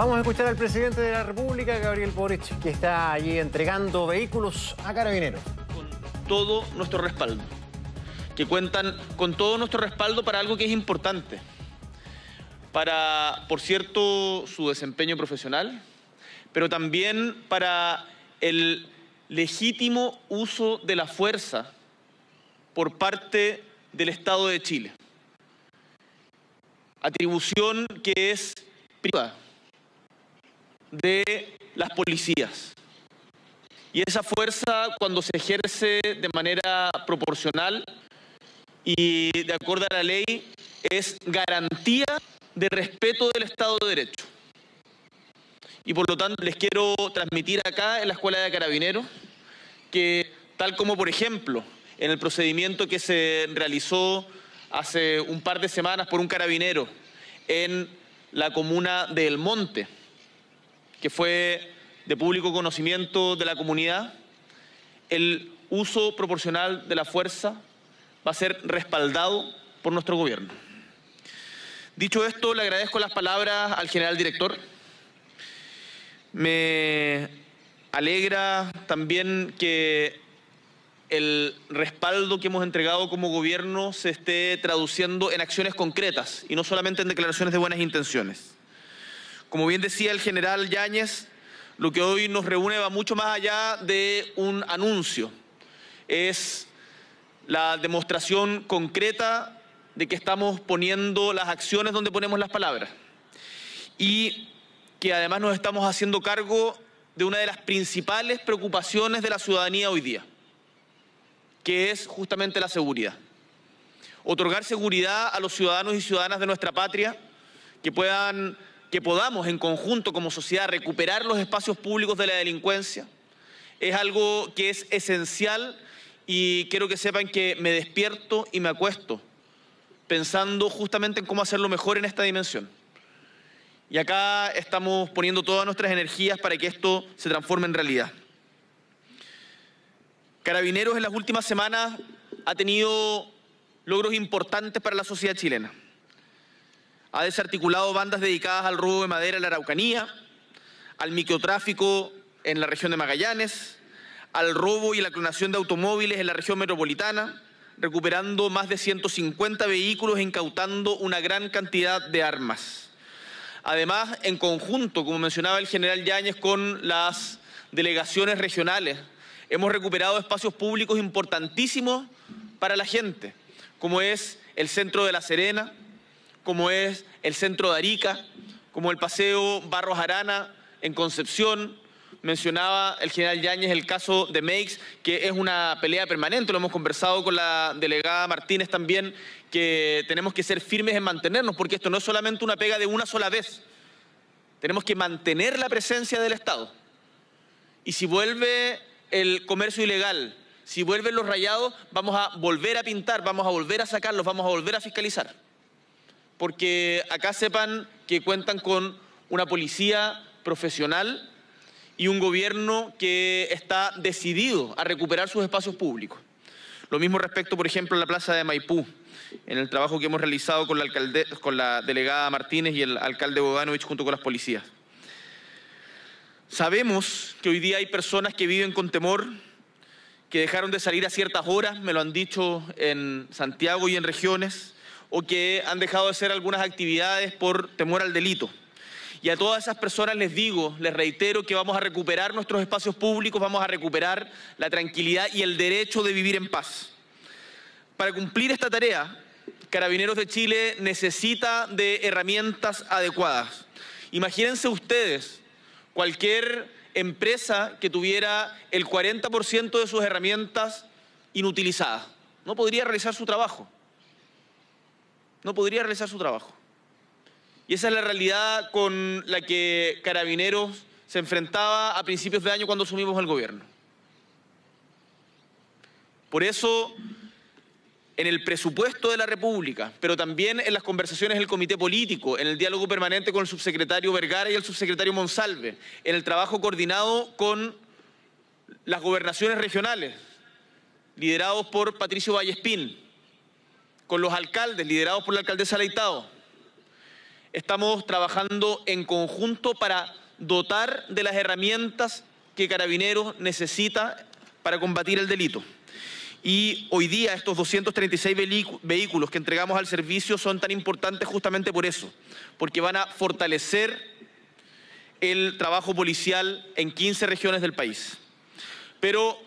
Vamos a escuchar al presidente de la República, Gabriel Boric, que está allí entregando vehículos a carabineros. Con todo nuestro respaldo, que cuentan con todo nuestro respaldo para algo que es importante, para, por cierto, su desempeño profesional, pero también para el legítimo uso de la fuerza por parte del Estado de Chile. Atribución que es privada de las policías. Y esa fuerza, cuando se ejerce de manera proporcional y de acuerdo a la ley, es garantía de respeto del Estado de Derecho. Y por lo tanto les quiero transmitir acá en la Escuela de Carabineros que tal como por ejemplo en el procedimiento que se realizó hace un par de semanas por un carabinero en la comuna de El Monte, que fue de público conocimiento de la comunidad, el uso proporcional de la fuerza va a ser respaldado por nuestro gobierno. Dicho esto, le agradezco las palabras al general director. Me alegra también que el respaldo que hemos entregado como gobierno se esté traduciendo en acciones concretas y no solamente en declaraciones de buenas intenciones. Como bien decía el general Yáñez, lo que hoy nos reúne va mucho más allá de un anuncio. Es la demostración concreta de que estamos poniendo las acciones donde ponemos las palabras. Y que además nos estamos haciendo cargo de una de las principales preocupaciones de la ciudadanía hoy día, que es justamente la seguridad. Otorgar seguridad a los ciudadanos y ciudadanas de nuestra patria que puedan que podamos en conjunto como sociedad recuperar los espacios públicos de la delincuencia es algo que es esencial y quiero que sepan que me despierto y me acuesto pensando justamente en cómo hacerlo mejor en esta dimensión. Y acá estamos poniendo todas nuestras energías para que esto se transforme en realidad. Carabineros en las últimas semanas ha tenido logros importantes para la sociedad chilena ha desarticulado bandas dedicadas al robo de madera en la Araucanía, al microtráfico en la región de Magallanes, al robo y la clonación de automóviles en la región metropolitana, recuperando más de 150 vehículos e incautando una gran cantidad de armas. Además, en conjunto, como mencionaba el general Yáñez, con las delegaciones regionales, hemos recuperado espacios públicos importantísimos para la gente, como es el centro de La Serena, como es el centro de Arica, como el paseo Barros Arana en Concepción. Mencionaba el general Yáñez el caso de Meix, que es una pelea permanente, lo hemos conversado con la delegada Martínez también, que tenemos que ser firmes en mantenernos, porque esto no es solamente una pega de una sola vez. Tenemos que mantener la presencia del Estado. Y si vuelve el comercio ilegal, si vuelven los rayados, vamos a volver a pintar, vamos a volver a sacarlos, vamos a volver a fiscalizar porque acá sepan que cuentan con una policía profesional y un gobierno que está decidido a recuperar sus espacios públicos. Lo mismo respecto, por ejemplo, a la plaza de Maipú, en el trabajo que hemos realizado con la, delegada Martínez y el alcalde Boganovich junto con las policías. Sabemos que hoy día hay personas que viven con temor, que dejaron de salir a ciertas horas, me lo han dicho en Santiago y en regiones, o que han dejado de hacer algunas actividades por temor al delito. Y a todas esas personas les digo, les reitero que vamos a recuperar nuestros espacios públicos, vamos a recuperar la tranquilidad y el derecho de vivir en paz. Para cumplir esta tarea, Carabineros de Chile necesita de herramientas adecuadas. Imagínense ustedes cualquier empresa que tuviera el 40% de sus herramientas inutilizadas. No podría realizar su trabajo no podría realizar su trabajo. Y esa es la realidad con la que Carabineros se enfrentaba a principios de año cuando asumimos el gobierno. Por eso, en el presupuesto de la República, pero también en las conversaciones del Comité Político, en el diálogo permanente con el subsecretario Vergara y el subsecretario Monsalve, en el trabajo coordinado con las gobernaciones regionales, liderados por Patricio Vallespín, con los alcaldes liderados por la alcaldesa Leitado. estamos trabajando en conjunto para dotar de las herramientas que Carabineros necesita para combatir el delito. Y hoy día estos 236 vehículos que entregamos al servicio son tan importantes justamente por eso, porque van a fortalecer el trabajo policial en 15 regiones del país. Pero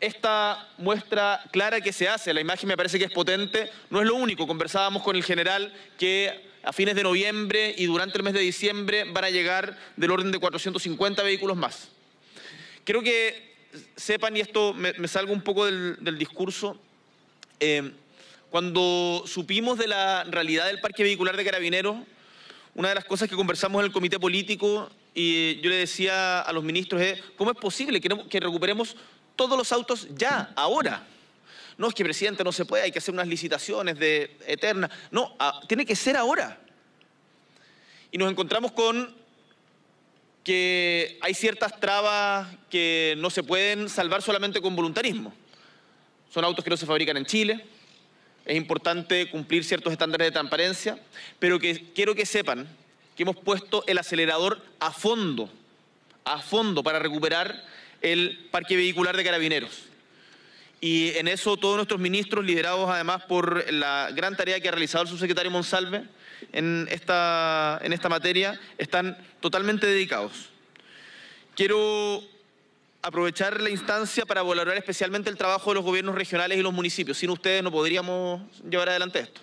esta muestra clara que se hace, la imagen me parece que es potente, no es lo único. Conversábamos con el general que a fines de noviembre y durante el mes de diciembre van a llegar del orden de 450 vehículos más. Creo que sepan, y esto me, salgo un poco del, discurso, eh, cuando supimos de la realidad del parque vehicular de carabineros, una de las cosas que conversamos en el comité político y yo le decía a los ministros es, ¿cómo es posible que recuperemos todos los autos ya, ahora? No, es que presidente no se puede, hay que hacer unas licitaciones de eterna. No, ah, tiene que ser ahora. Y nos encontramos con que hay ciertas trabas que no se pueden salvar solamente con voluntarismo. Son autos que no se fabrican en Chile, es importante cumplir ciertos estándares de transparencia, pero que quiero que sepan que hemos puesto el acelerador a fondo, a fondo para recuperar el parque vehicular de carabineros. Y en eso todos nuestros ministros, liderados además por la gran tarea que ha realizado el subsecretario Monsalve en esta, en esta materia, están totalmente dedicados. Quiero aprovechar la instancia para valorar especialmente el trabajo de los gobiernos regionales y los municipios. Sin ustedes no podríamos llevar adelante esto.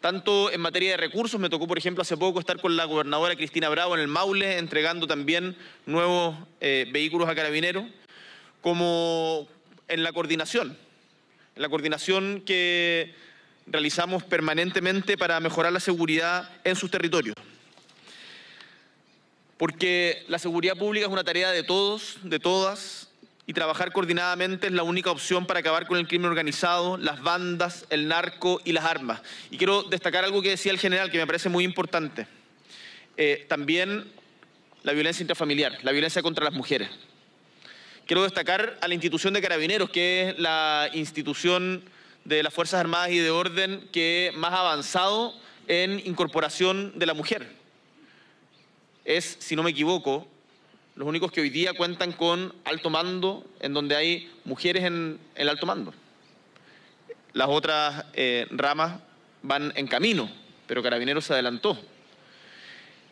Tanto en materia de recursos, me tocó, por ejemplo, hace poco estar con la gobernadora Cristina Bravo en el Maule, entregando también nuevos eh, vehículos a carabineros, como en la coordinación, en la coordinación que realizamos permanentemente para mejorar la seguridad en sus territorios. Porque la seguridad pública es una tarea de todos, de todas, y trabajar coordinadamente es la única opción para acabar con el crimen organizado, las bandas, el narco y las armas. Y quiero destacar algo que decía el general, que me parece muy importante. Eh, también la violencia intrafamiliar, la violencia contra las mujeres. Quiero destacar a la institución de carabineros, que es la institución de las Fuerzas Armadas y de Orden que más ha avanzado en incorporación de la mujer. Es, si no me equivoco, los únicos que hoy día cuentan con alto mando, en donde hay mujeres en el alto mando. Las otras eh, ramas van en camino, pero Carabineros se adelantó,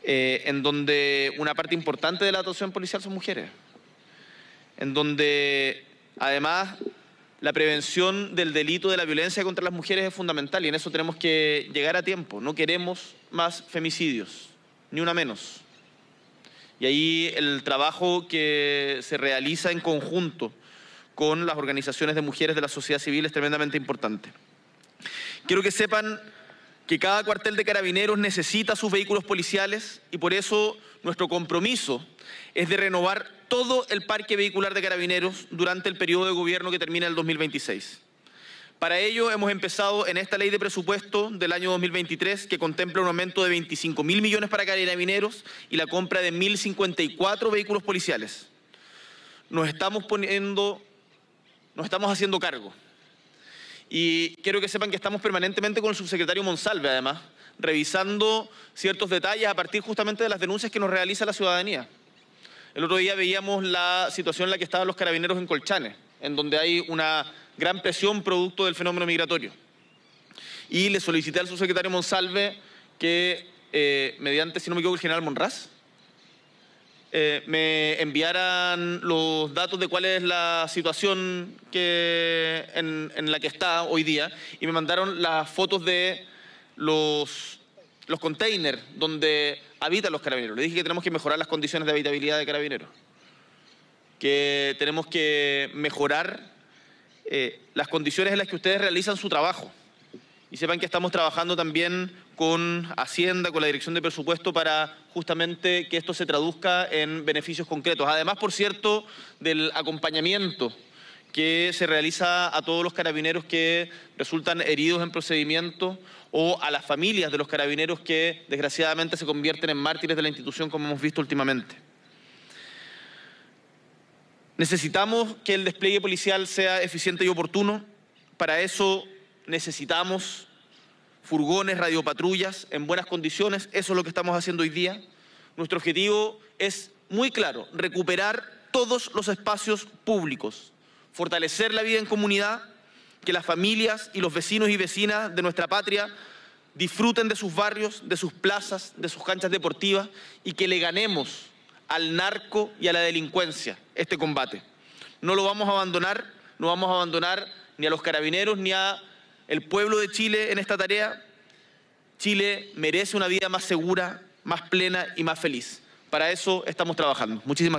eh, en donde una parte importante de la actuación policial son mujeres en donde además la prevención del delito de la violencia contra las mujeres es fundamental y en eso tenemos que llegar a tiempo. No queremos más femicidios, ni una menos. Y ahí el trabajo que se realiza en conjunto con las organizaciones de mujeres de la sociedad civil es tremendamente importante. Quiero que sepan que cada cuartel de carabineros necesita sus vehículos policiales y por eso nuestro compromiso es de renovar todo el parque vehicular de carabineros durante el periodo de gobierno que termina el 2026. Para ello hemos empezado en esta ley de presupuesto del año 2023 que contempla un aumento de 25 mil millones para carabineros y la compra de 1.054 vehículos policiales. Nos estamos poniendo, nos estamos haciendo cargo. Y quiero que sepan que estamos permanentemente con el subsecretario Monsalve, además, revisando ciertos detalles a partir justamente de las denuncias que nos realiza la ciudadanía. El otro día veíamos la situación en la que estaban los carabineros en Colchanes, en donde hay una gran presión producto del fenómeno migratorio. Y le solicité al subsecretario Monsalve que, eh, mediante, si no me equivoco, el general Monraz, eh, me enviaran los datos de cuál es la situación que, en, la que está hoy día y me mandaron las fotos de los, los containers donde habitan los carabineros. Le dije que tenemos que mejorar las condiciones de habitabilidad de carabineros, que tenemos que mejorar eh, las condiciones en las que ustedes realizan su trabajo. Y sepan que estamos trabajando también con Hacienda, con la Dirección de Presupuesto, para justamente que esto se traduzca en beneficios concretos. Además, por cierto, del acompañamiento que se realiza a todos los carabineros que resultan heridos en procedimiento o a las familias de los carabineros que desgraciadamente se convierten en mártires de la institución como hemos visto últimamente. Necesitamos que el despliegue policial sea eficiente y oportuno. Para eso necesitamos furgones, radiopatrullas en buenas condiciones. Eso es lo que estamos haciendo hoy día. Nuestro objetivo es muy claro, recuperar todos los espacios públicos, fortalecer la vida en comunidad, que las familias y los vecinos y vecinas de nuestra patria disfruten de sus barrios, de sus plazas, de sus canchas deportivas y que le ganemos al narco y a la delincuencia este combate. No lo vamos a abandonar, no vamos a abandonar ni a los carabineros ni a el pueblo de Chile en esta tarea. Chile merece una vida más segura, más plena y más feliz. Para eso estamos trabajando. Muchísimas